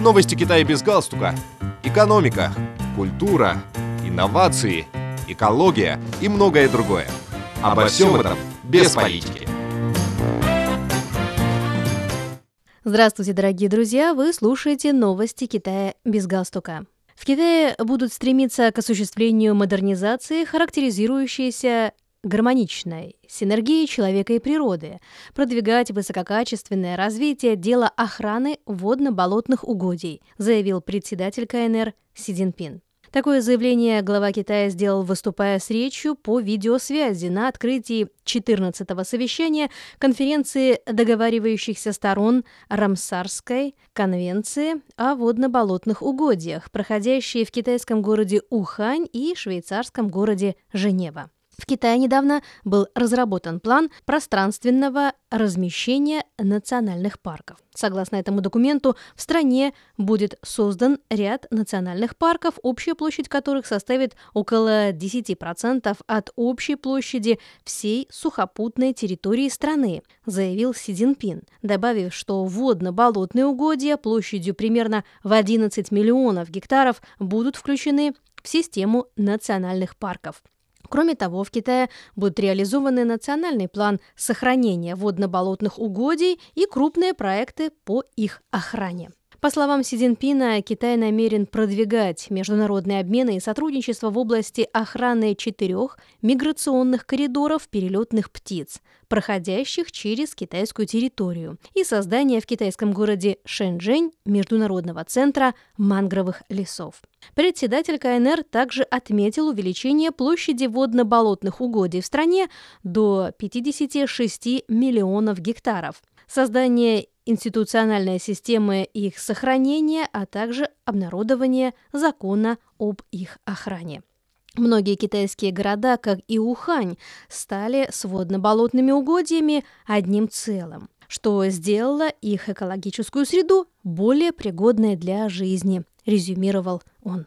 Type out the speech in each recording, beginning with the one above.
Новости Китая без галстука. Экономика, культура, инновации, экология и многое другое. Обо всем этом без политики. Здравствуйте, дорогие друзья! Вы слушаете новости Китая без галстука. В Китае будут стремиться к осуществлению модернизации, характеризующейся гармоничной синергии человека и природы, продвигать высококачественное развитие дела охраны водно-болотных угодий, заявил председатель КНР Си Цзиньпин. Такое заявление глава Китая сделал, выступая с речью по видеосвязи на открытии 14-го совещания конференции договаривающихся сторон Рамсарской конвенции о водно-болотных угодьях, проходящей в китайском городе Ухань и швейцарском городе Женева. В Китае недавно был разработан план пространственного размещения национальных парков. Согласно этому документу, в стране будет создан ряд национальных парков, общая площадь которых составит около 10% от общей площади всей сухопутной территории страны, заявил Си Цзиньпин, добавив, что водно-болотные угодья площадью примерно в 11 миллионов гектаров будут включены в систему национальных парков. Кроме того, в Китае будет реализованы национальный план сохранения водно-болотных угодий и крупные проекты по их охране. По словам Си Цзиньпина, Китай намерен продвигать международные обмены и сотрудничество в области охраны четырех миграционных коридоров перелетных птиц, проходящих через китайскую территорию, и создание в китайском городе Шэньчжэнь международного центра мангровых лесов. Председатель КНР также отметил увеличение площади водно-болотных угодий в стране до 56 миллионов гектаров, создание институциональной системы их сохранения, а также обнародование закона об их охране. Многие китайские города, как и Ухань, стали с водно-болотными угодьями одним целым, что сделало их экологическую среду более пригодной для жизни, резюмировал он.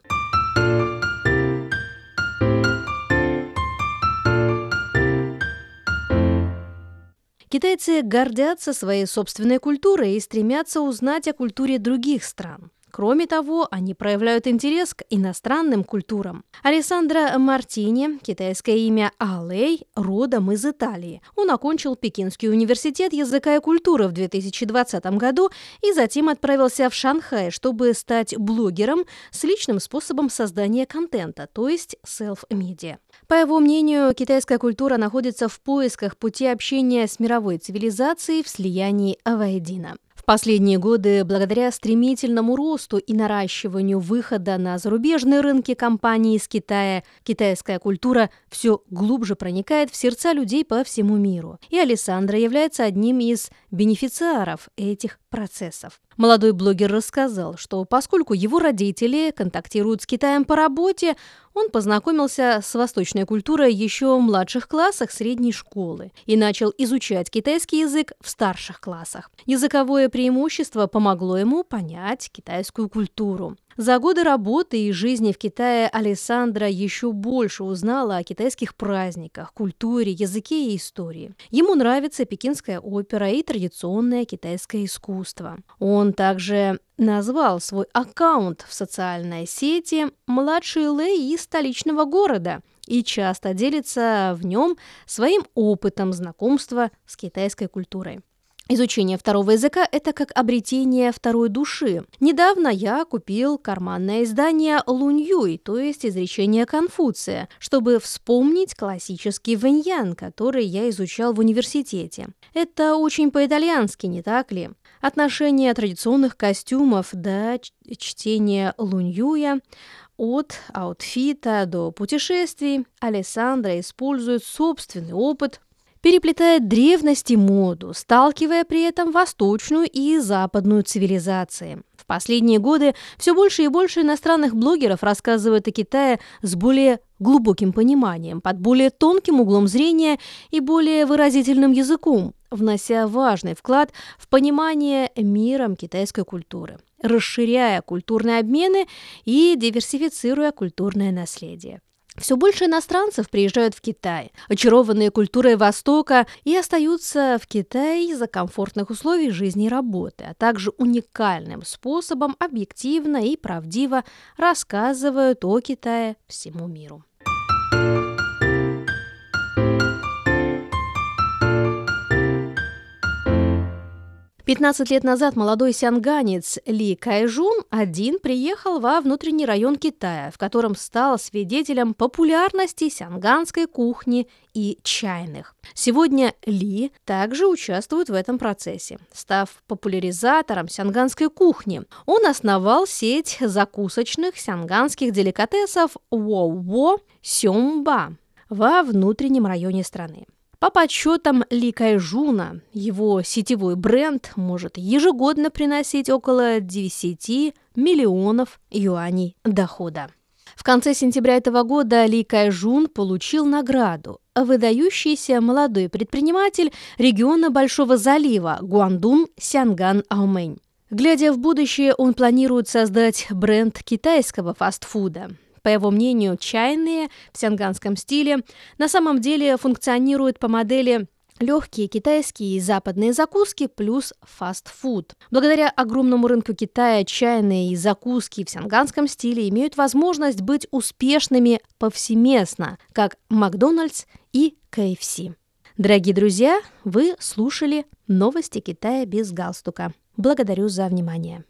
Китайцы гордятся своей собственной культурой и стремятся узнать о культуре других стран. Кроме того, они проявляют интерес к иностранным культурам. Алессандро Мартини, китайское имя Алей, родом из Италии. Он окончил Пекинский университет языка и культуры в 2020 году и затем отправился в Шанхай, чтобы стать блогером с личным способом создания контента, то есть self-media. По его мнению, китайская культура находится в поисках пути общения с мировой цивилизацией в слиянии воедино. В последние годы, благодаря стремительному росту и наращиванию выхода на зарубежные рынки компаний из Китая, китайская культура все глубже проникает в сердца людей по всему миру. И Александра является одним из бенефициаров этих процессов. Молодой блогер рассказал, что поскольку его родители контактируют с Китаем по работе, он познакомился с восточной культурой еще в младших классах средней школы и начал изучать китайский язык в старших классах. Языковое преимущество помогло ему понять китайскую культуру. За годы работы и жизни в Китае Александра еще больше узнала о китайских праздниках, культуре, языке и истории. Ему нравится пекинская опера и традиционное китайское искусство. Он также назвал свой аккаунт в социальной сети «Младший Лэй из столичного города», и часто делится в нем своим опытом знакомства с китайской культурой. Изучение второго языка – это как обретение второй души. Недавно я купил карманное издание Лунь то есть изречение Конфуция, чтобы вспомнить классический вэньян, который я изучал в университете. Это очень по-итальянски, не так ли? Отношение традиционных костюмов до чтения Лунь от аутфита до путешествий Александра использует собственный опыт переплетает древность и моду, сталкивая при этом восточную и западную цивилизации. В последние годы все больше и больше иностранных блогеров рассказывают о Китае с более глубоким пониманием, под более тонким углом зрения и более выразительным языком, внося важный вклад в понимание миром китайской культуры, расширяя культурные обмены и диверсифицируя культурное наследие. Все больше иностранцев приезжают в Китай, очарованные культурой Востока, и остаются в Китае из-за комфортных условий жизни и работы, а также уникальным способом объективно и правдиво рассказывают о Китае всему миру. 15 лет назад молодой сянганец Ли Кайжун один приехал во внутренний район Китая, в котором стал свидетелем популярности сянганской кухни и чайных. Сегодня Ли также участвует в этом процессе. Став популяризатором сянганской кухни, он основал сеть закусочных сянганских деликатесов Воу-Во Сёмба во внутреннем районе страны. По подсчетам Ли Кайжуна, его сетевой бренд может ежегодно приносить около 10 миллионов юаней дохода. В конце сентября этого года Ли Кайжун получил награду «Выдающийся молодой предприниматель региона Большого залива Гуандун Сянган Аумэнь». Глядя в будущее, он планирует создать бренд китайского фастфуда. По его мнению, чайные в сянганском стиле на самом деле функционируют по модели легкие китайские и западные закуски плюс фастфуд. Благодаря огромному рынку Китая чайные и закуски в сянганском стиле имеют возможность быть успешными повсеместно, как Макдональдс и KFC. Дорогие друзья, вы слушали новости Китая без галстука. Благодарю за внимание.